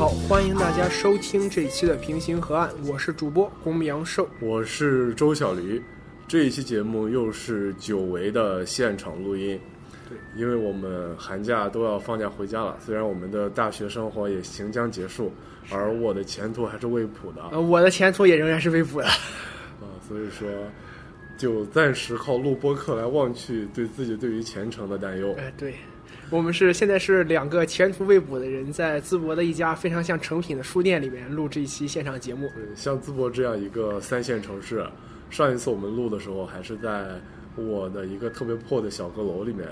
好，欢迎大家收听这一期的平行河岸，我是主播公羊寿，我是周小驴。这一期节目又是久违的现场录音，对，因为我们寒假都要放假回家了，虽然我们的大学生活也行将结束，而我的前途还是未卜的。呃，我的前途也仍然是未卜的。啊，所以说，就暂时靠录播课来忘去对自己对于前程的担忧。哎，对。我们是现在是两个前途未卜的人，在淄博的一家非常像成品的书店里面录制一期现场节目。对，像淄博这样一个三线城市，上一次我们录的时候还是在我的一个特别破的小阁楼里面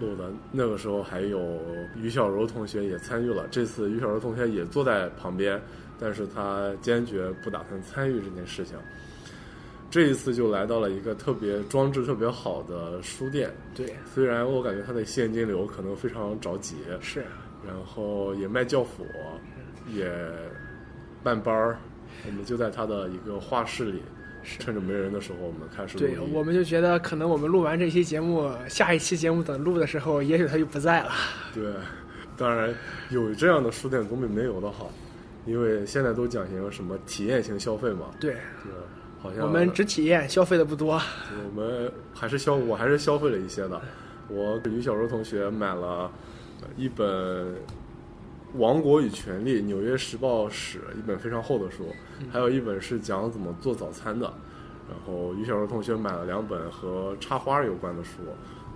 录的，那个时候还有于小柔同学也参与了。这次于小柔同学也坐在旁边，但是他坚决不打算参与这件事情。这一次就来到了一个特别装置特别好的书店，对，虽然我感觉它的现金流可能非常着急，是，然后也卖教辅，也办班儿，我们就在他的一个画室里，趁着没人的时候，我们开始录对，我们就觉得可能我们录完这期节目，下一期节目等录的时候，也许他就不在了。对，当然有这样的书店总比没有的好，因为现在都讲究什么体验型消费嘛。对。对。好像我们只体验，消费的不多。我们还是消，我还是消费了一些的。我给于小柔同学买了一本《王国与权力》纽约时报史，一本非常厚的书，还有一本是讲怎么做早餐的。然后于小柔同学买了两本和插花有关的书，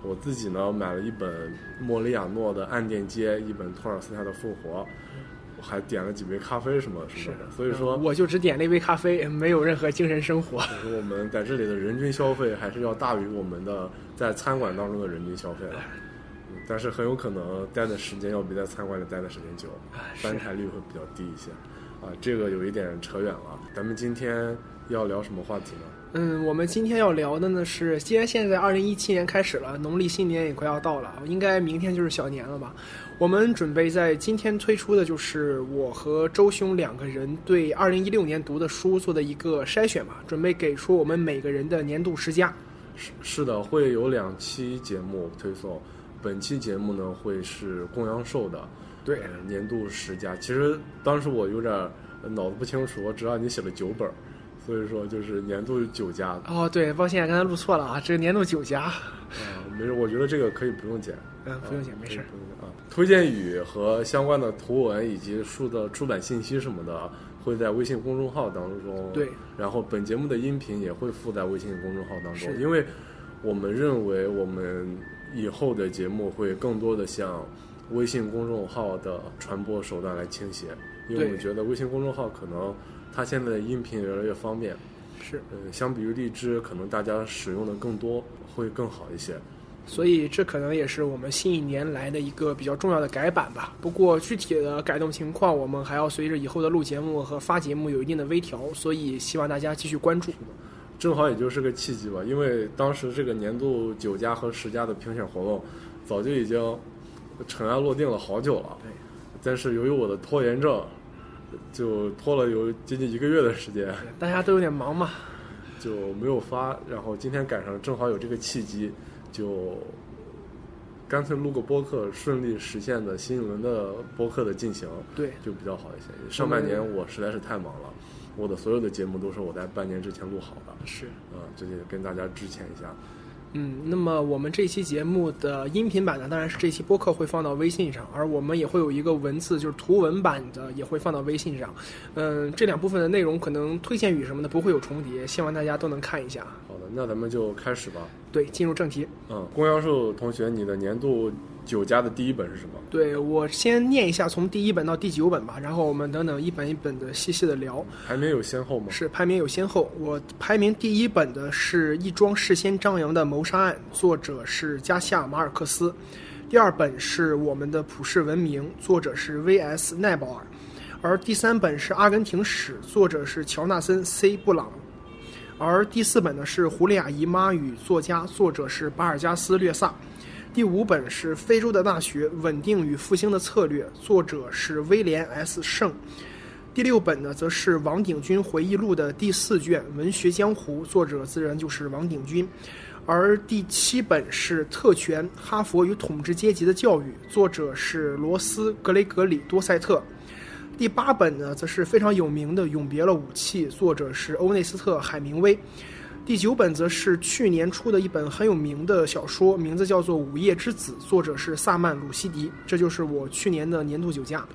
我自己呢买了一本莫里亚诺的《暗电街》，一本托尔斯泰的《复活》。还点了几杯咖啡什么什么的，所以说我就只点了一杯咖啡，没有任何精神生活。我们在这里的人均消费还是要大于我们的在餐馆当中的人均消费的，但是很有可能待的时间要比在餐馆里待的时间久，翻台率会比较低一些。啊，这个有一点扯远了。咱们今天要聊什么话题呢？嗯，我们今天要聊的呢是，既然现在二零一七年开始了，农历新年也快要到了，应该明天就是小年了吧？我们准备在今天推出的就是我和周兄两个人对二零一六年读的书做的一个筛选吧，准备给出我们每个人的年度十佳。是是的，会有两期节目推送，本期节目呢会是公羊寿的，对，年度十佳。其实当时我有点脑子不清楚，我知道你写了九本，所以说就是年度九佳。哦，对，抱歉，刚才录错了啊，这个年度九佳。啊，没事，我觉得这个可以不用剪。嗯，不用剪，没事。啊，推荐语和相关的图文以及书的出版信息什么的，会在微信公众号当中。对。然后本节目的音频也会附在微信公众号当中，因为我们认为我们以后的节目会更多的向微信公众号的传播手段来倾斜，因为我们觉得微信公众号可能它现在的音频越来越方便。是。呃，相比于荔枝，可能大家使用的更多，会更好一些。所以这可能也是我们新一年来的一个比较重要的改版吧。不过具体的改动情况，我们还要随着以后的录节目和发节目有一定的微调，所以希望大家继续关注。正好也就是个契机吧，因为当时这个年度九家和十家的评选活动早就已经尘埃落定了好久了。对。但是由于我的拖延症，就拖了有接近一个月的时间。大家都有点忙嘛，就没有发。然后今天赶上正好有这个契机。就干脆录个播客，顺利实现的新一轮的播客的进行，对，就比较好一些。上半年我实在是太忙了，我的所有的节目都是我在半年之前录好的，是，嗯，这就跟大家致歉一下。嗯，那么我们这期节目的音频版呢，当然是这期播客会放到微信上，而我们也会有一个文字，就是图文版的也会放到微信上。嗯，这两部分的内容可能推荐语什么的不会有重叠，希望大家都能看一下。那咱们就开始吧。对，进入正题。嗯，公羊寿同学，你的年度。九家的第一本是什么？对我先念一下，从第一本到第九本吧，然后我们等等一本一本的细细的聊。排名有先后吗？是排名有先后。我排名第一本的是一桩事先张扬的谋杀案，作者是加西亚马尔克斯。第二本是我们的普世文明，作者是 V.S. 奈保尔。而第三本是阿根廷史，作者是乔纳森 C. 布朗。而第四本呢是胡利亚姨妈与作家，作者是巴尔加斯略萨。第五本是《非洲的大学：稳定与复兴的策略》，作者是威廉 ·S. 圣。第六本呢，则是王鼎钧回忆录的第四卷《文学江湖》，作者自然就是王鼎钧。而第七本是《特权：哈佛与统治阶级的教育》，作者是罗斯·格雷格里多塞特。第八本呢，则是非常有名的《永别了武器》，作者是欧内斯特·海明威。第九本则是去年出的一本很有名的小说，名字叫做《午夜之子》，作者是萨曼·鲁西迪。这就是我去年的年度酒驾。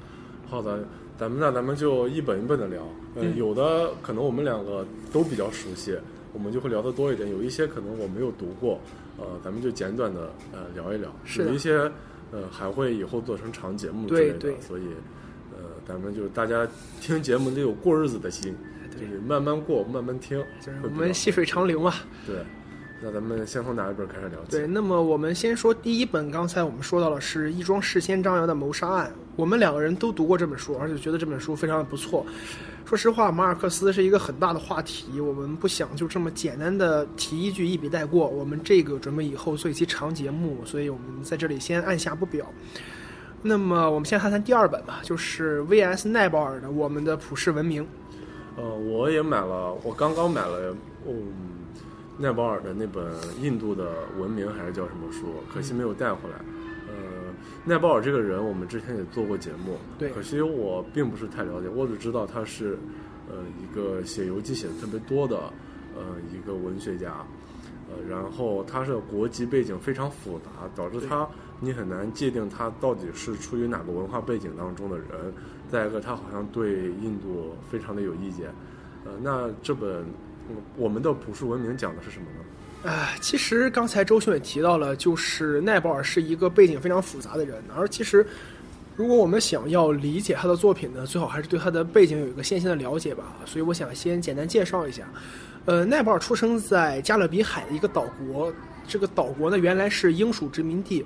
好的，咱们那咱们就一本一本的聊。嗯，有的可能我们两个都比较熟悉，我们就会聊得多一点；有一些可能我没有读过，呃，咱们就简短的呃聊一聊。是有一些呃还会以后做成长节目之类的，对对所以呃咱们就是大家听节目得有过日子的心，就是慢慢过，慢慢听，就是我们细水长流嘛。对。那咱们先从哪一本开始聊起？对，那么我们先说第一本，刚才我们说到了是一桩事先张扬的谋杀案，我们两个人都读过这本书，而且觉得这本书非常的不错。说实话，马尔克斯是一个很大的话题，我们不想就这么简单的提一句一笔带过。我们这个准备以后做一期长节目，所以我们在这里先按下不表。那么我们先谈谈第二本吧，就是 V.S. 奈保尔的《我们的普世文明》。呃，我也买了，我刚刚买了，嗯，奈保尔的那本印度的文明还是叫什么书，可惜没有带回来。呃，奈保尔这个人，我们之前也做过节目，对可惜我并不是太了解，我只知道他是，呃，一个写游记写的特别多的，呃，一个文学家。呃，然后他是国籍背景非常复杂，导致他你很难界定他到底是出于哪个文化背景当中的人。再一个，他好像对印度非常的有意见。呃，那这本我们的普世文明讲的是什么呢？啊，其实刚才周迅也提到了，就是奈保尔是一个背景非常复杂的人，而其实如果我们想要理解他的作品呢，最好还是对他的背景有一个先行的了解吧。所以我想先简单介绍一下，呃，奈保尔出生在加勒比海的一个岛国，这个岛国呢原来是英属殖民地，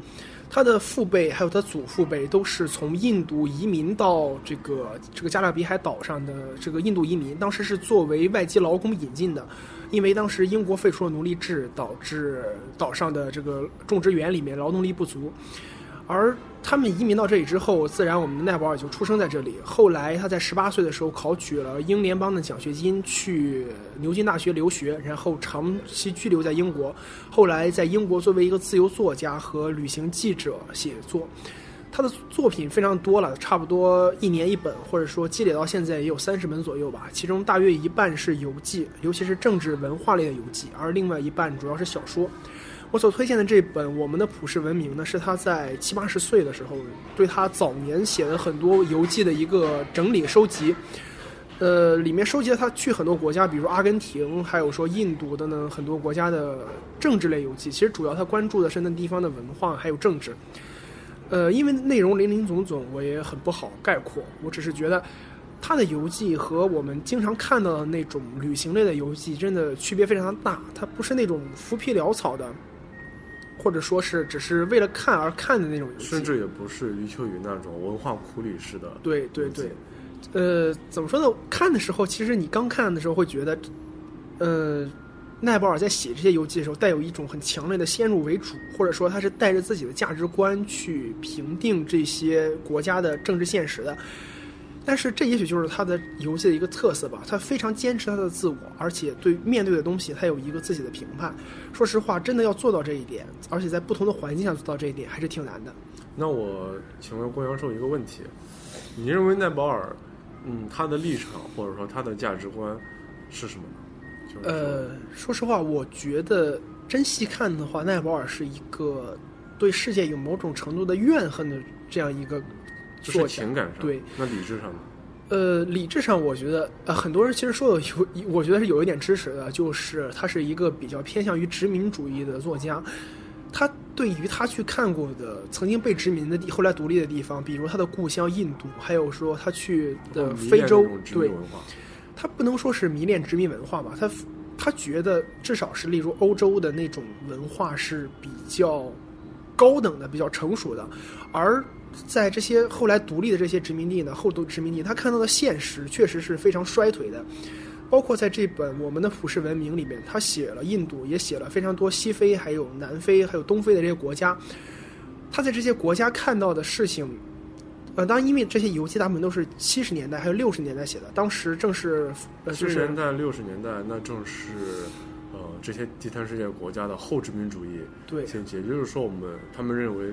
他的父辈还有他祖父辈都是从印度移民到这个这个加勒比海岛上的这个印度移民，当时是作为外籍劳工引进的。因为当时英国废除了奴隶制，导致岛上的这个种植园里面劳动力不足，而他们移民到这里之后，自然我们的奈保尔就出生在这里。后来他在十八岁的时候考取了英联邦的奖学金，去牛津大学留学，然后长期居留在英国。后来在英国作为一个自由作家和旅行记者写作。他的作品非常多了，差不多一年一本，或者说积累到现在也有三十本左右吧。其中大约一半是游记，尤其是政治文化类的游记，而另外一半主要是小说。我所推荐的这本《我们的普世文明》呢，是他在七八十岁的时候，对他早年写的很多游记的一个整理收集。呃，里面收集了他去很多国家，比如阿根廷，还有说印度等等很多国家的政治类游记。其实主要他关注的是那地方的文化还有政治。呃，因为内容林林总总，我也很不好概括。我只是觉得，他的游记和我们经常看到的那种旅行类的游记，真的区别非常的大。它不是那种浮皮潦草的，或者说是只是为了看而看的那种游戏。甚至也不是余秋雨那种文化苦旅式的。对对对，呃，怎么说呢？看的时候，其实你刚看的时候会觉得，呃，奈保尔在写这些游记的时候，带有一种很强烈的先入为主，或者说他是带着自己的价值观去评定这些国家的政治现实的。但是这也许就是他的游戏的一个特色吧，他非常坚持他的自我，而且对面对的东西他有一个自己的评判。说实话，真的要做到这一点，而且在不同的环境下做到这一点，还是挺难的。那我请问郭阳寿一个问题：你认为奈保尔，嗯，他的立场或者说他的价值观是什么呢？就是呃，说实话，我觉得真细看的话，奈保尔是一个对世界有某种程度的怨恨的这样一个就作家。是情感上，对，那理智上呢？呃，理智上，我觉得呃，很多人其实说的有，我觉得是有一点支持的，就是他是一个比较偏向于殖民主义的作家。他对于他去看过的曾经被殖民的地，后来独立的地方，比如他的故乡印度，还有说他去的非洲对，他不能说是迷恋殖民文化吧，他他觉得至少是例如欧洲的那种文化是比较高等的、比较成熟的，而在这些后来独立的这些殖民地呢，后独殖民地，他看到的现实确实是非常衰退的。包括在这本《我们的普世文明》里面，他写了印度，也写了非常多西非、还有南非、还有东非的这些国家。他在这些国家看到的事情，呃，当然因为这些游记大部分都是七十年代还有六十年代写的，当时正是呃，就是七十年代、六十年代，那正是呃这些第三世界国家的后殖民主义对兴起。也就是说，我们他们认为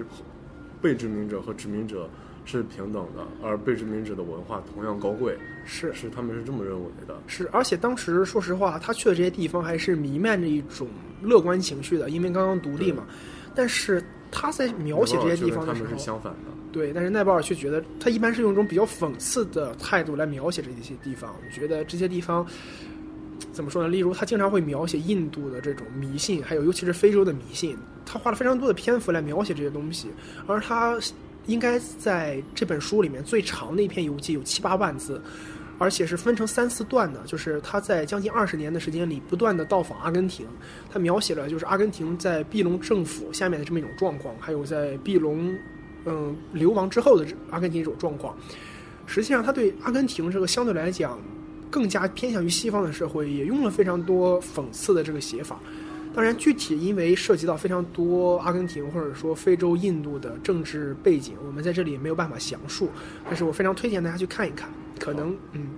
被殖民者和殖民者是平等的，而被殖民者的文化同样高贵，是是他们是这么认为的。是，而且当时说实话，他去的这些地方还是弥漫着一种乐观情绪的，因为刚刚独立嘛。但是他在描写这些地方的时候，他们是相反的。对，但是奈保尔却觉得他一般是用一种比较讽刺的态度来描写这些地方，觉得这些地方怎么说呢？例如，他经常会描写印度的这种迷信，还有尤其是非洲的迷信，他花了非常多的篇幅来描写这些东西。而他应该在这本书里面最长的一篇游记有七八万字。而且是分成三四段的，就是他在将近二十年的时间里不断的到访阿根廷，他描写了就是阿根廷在庇隆政府下面的这么一种状况，还有在庇隆嗯流亡之后的阿根廷一种状况。实际上，他对阿根廷这个相对来讲更加偏向于西方的社会，也用了非常多讽刺的这个写法。当然，具体因为涉及到非常多阿根廷或者说非洲、印度的政治背景，我们在这里没有办法详述。但是我非常推荐大家去看一看。可能嗯，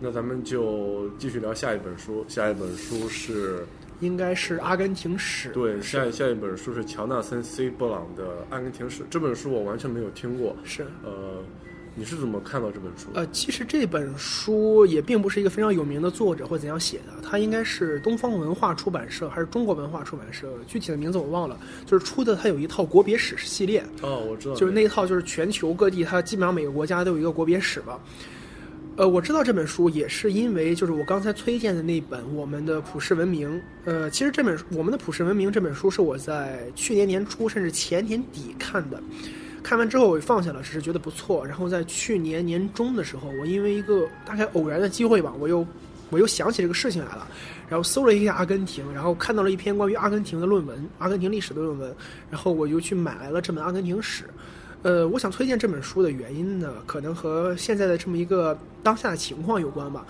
那咱们就继续聊下一本书。下一本书是应该是《阿根廷史》。对，下下一本书是乔纳森 ·C· 布朗的《阿根廷史》。这本书我完全没有听过。是呃，你是怎么看到这本书？呃，其实这本书也并不是一个非常有名的作者或怎样写的，它应该是东方文化出版社还是中国文化出版社？具体的名字我忘了。就是出的，它有一套国别史系列。哦，我知道。就是那一套，就是全球各地，它基本上每个国家都有一个国别史吧。呃，我知道这本书也是因为就是我刚才推荐的那本《我们的普世文明》。呃，其实这本《我们的普世文明》这本书是我在去年年初甚至前年底看的，看完之后我放下了，只是觉得不错。然后在去年年中的时候，我因为一个大概偶然的机会吧，我又我又想起这个事情来了，然后搜了一下阿根廷，然后看到了一篇关于阿根廷的论文，阿根廷历史的论文，然后我就去买来了这本《阿根廷史》。呃，我想推荐这本书的原因呢，可能和现在的这么一个当下的情况有关吧。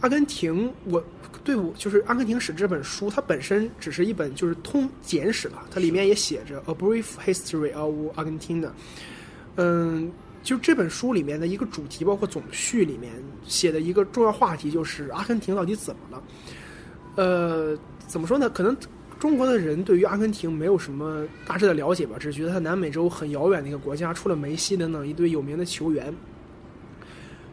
阿根廷，我对我就是《阿根廷史》这本书，它本身只是一本就是通简史吧，它里面也写着《A Brief History of Argentina》。嗯，就这本书里面的一个主题，包括总序里面写的一个重要话题，就是阿根廷到底怎么了？呃，怎么说呢？可能。中国的人对于阿根廷没有什么大致的了解吧，只是觉得它南美洲很遥远的一个国家，除了梅西等等一堆有名的球员。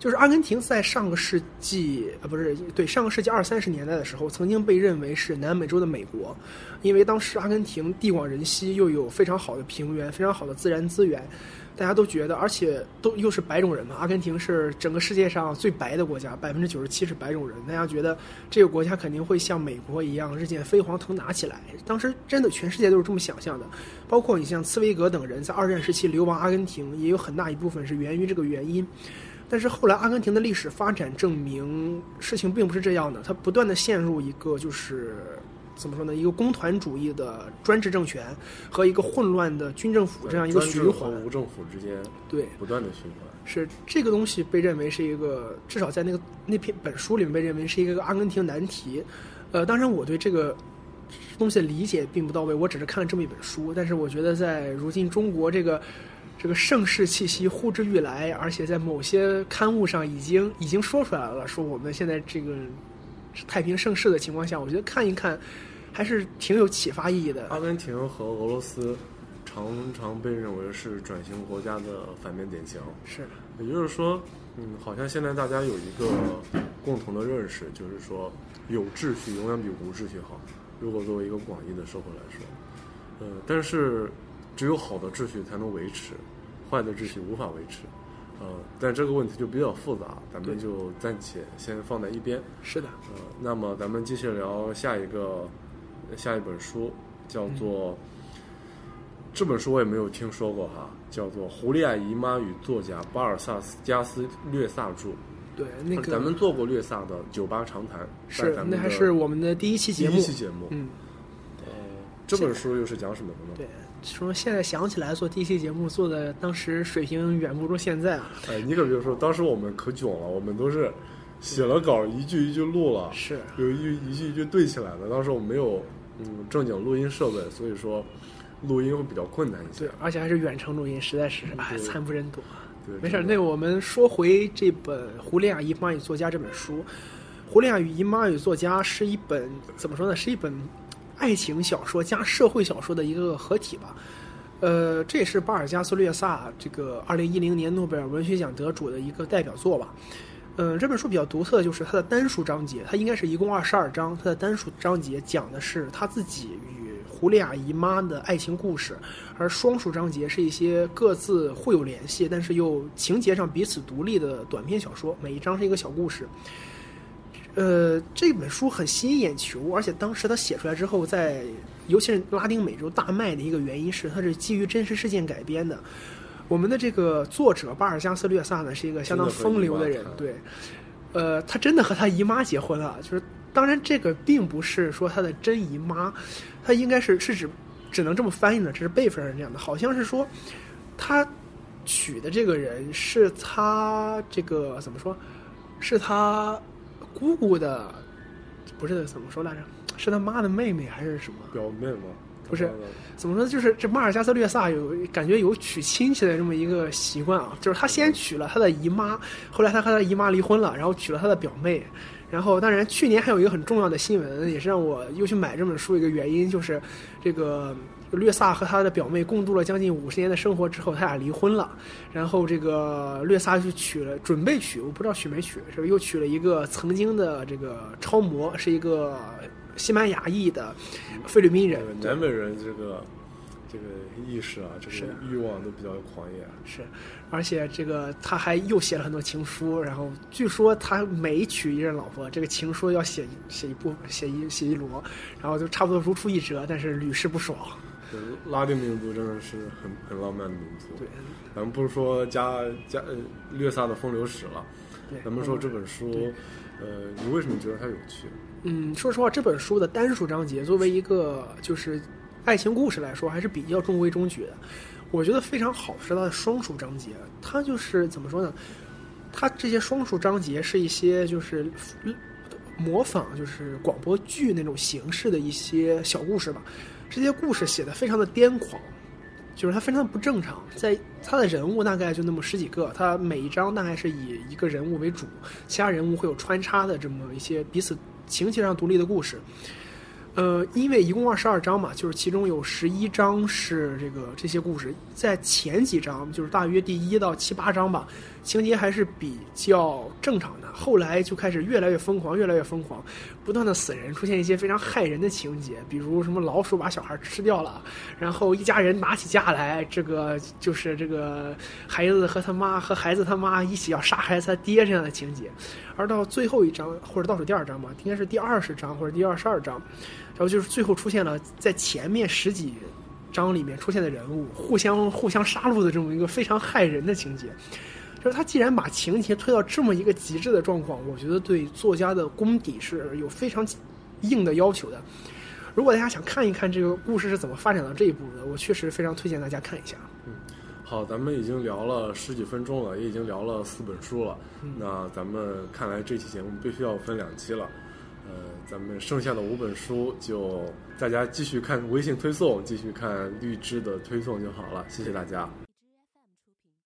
就是阿根廷在上个世纪啊不是对上个世纪二三十年代的时候，曾经被认为是南美洲的美国，因为当时阿根廷地广人稀，又有非常好的平原，非常好的自然资源。大家都觉得，而且都又是白种人嘛。阿根廷是整个世界上最白的国家，百分之九十七是白种人。大家觉得这个国家肯定会像美国一样日渐飞黄腾达起来。当时真的全世界都是这么想象的，包括你像茨威格等人在二战时期流亡阿根廷，也有很大一部分是源于这个原因。但是后来阿根廷的历史发展证明，事情并不是这样的，它不断的陷入一个就是。怎么说呢？一个工团主义的专制政权和一个混乱的军政府这样一个循环，无政府之间对不断的循环是这个东西被认为是一个至少在那个那篇本书里面被认为是一个阿根廷难题。呃，当然我对这个东西的理解并不到位，我只是看了这么一本书。但是我觉得在如今中国这个这个盛世气息呼之欲来，而且在某些刊物上已经已经说出来了，说我们现在这个。太平盛世的情况下，我觉得看一看还是挺有启发意义的。阿根廷和俄罗斯常常被认为是转型国家的反面典型。是，也就是说，嗯，好像现在大家有一个共同的认识，就是说有秩序永远比无秩序好。如果作为一个广义的社会来说，呃，但是只有好的秩序才能维持，坏的秩序无法维持。呃，但这个问题就比较复杂，咱们就暂且先放在一边。是的。呃，那么咱们继续聊下一个，下一本书，叫做这本书我也没有听说过哈，叫做《胡利亚姨妈与作家巴尔萨斯加斯略萨著》。对，那个咱们做过略萨的酒吧长谈，是那还是我们的第一期节目。第一期节目，嗯。呃，这本书又是讲什么的呢？对。说现在想起来做第一期节目做的，当时水平远不如现在啊！哎，你可别说，当时我们可囧了，我们都是写了稿，一句一句录了，是有一句一句一句对起来的。当时我们没有嗯正经录音设备，所以说录音会比较困难一些。对，而且还是远程录音，实在是哎惨不忍睹。对，没事，那我们说回这本《胡利亚姨妈与作家》这本书，《胡利亚与姨妈与作家》是一本怎么说呢？是一本。爱情小说加社会小说的一个合体吧，呃，这也是巴尔加斯略萨这个二零一零年诺贝尔文学奖得主的一个代表作吧。嗯，这本书比较独特就是它的单数章节，它应该是一共二十二章。它的单数章节讲的是他自己与胡利亚姨妈的爱情故事，而双数章节是一些各自互有联系，但是又情节上彼此独立的短篇小说，每一章是一个小故事。呃，这本书很吸引眼球，而且当时他写出来之后，在尤其是拉丁美洲大卖的一个原因是，它是基于真实事件改编的。我们的这个作者巴尔加斯略萨呢，是一个相当风流的人，对，呃，他真的和他姨妈结婚了，就是当然这个并不是说他的真姨妈，他应该是是指只能这么翻译的，这是辈分上这样的，好像是说他娶的这个人是他这个怎么说，是他。姑姑的不是怎么说来着？是他妈的妹妹还是什么？表妹吗？不是，怎么说？就是这马尔加斯略萨有感觉有娶亲戚的这么一个习惯啊，就是他先娶了他的姨妈，后来他和他姨妈离婚了，然后娶了他的表妹。然后，当然去年还有一个很重要的新闻，也是让我又去买这本书一个原因，就是这个。略萨和他的表妹共度了将近五十年的生活之后，他俩离婚了。然后这个略萨就娶了，准备娶，我不知道娶没娶，是又娶了一个曾经的这个超模，是一个西班牙裔的菲律宾人。南美人这个这个意识啊，这个欲望都比较狂野。是，而且这个他还又写了很多情书。然后据说他每娶一任老婆，这个情书要写写一部写一写一摞，然后就差不多如出一辙，但是屡试不爽。拉丁民族真的是很很浪漫的民族。对，咱们不是说加加略萨的风流史了，咱们说这本书，呃，你为什么觉得它有趣？嗯，说实话，这本书的单数章节作为一个就是爱情故事来说，还是比较中规中矩的。我觉得非常好是它的双数章节，它就是怎么说呢？它这些双数章节是一些就是模仿就是广播剧那种形式的一些小故事吧。这些故事写的非常的癫狂，就是它非常的不正常。在它的人物大概就那么十几个，它每一章大概是以一个人物为主，其他人物会有穿插的这么一些彼此情节上独立的故事。呃，因为一共二十二章嘛，就是其中有十一章是这个这些故事，在前几章就是大约第一到七八章吧，情节还是比较正常的。后来就开始越来越疯狂，越来越疯狂，不断的死人，出现一些非常害人的情节，比如什么老鼠把小孩吃掉了，然后一家人拿起架来，这个就是这个孩子和他妈和孩子他妈一起要杀孩子他爹这样的情节。而到最后一章或者倒数第二章吧，应该是第二十章或者第二十二章。然后就是最后出现了在前面十几章里面出现的人物互相互相杀戮的这么一个非常害人的情节，就是他既然把情节推到这么一个极致的状况，我觉得对作家的功底是有非常硬的要求的。如果大家想看一看这个故事是怎么发展到这一步的，我确实非常推荐大家看一下。嗯，好，咱们已经聊了十几分钟了，也已经聊了四本书了，那咱们看来这期节目必须要分两期了。呃，咱们剩下的五本书就大家继续看微信推送，继续看绿枝的推送就好了。谢谢大家。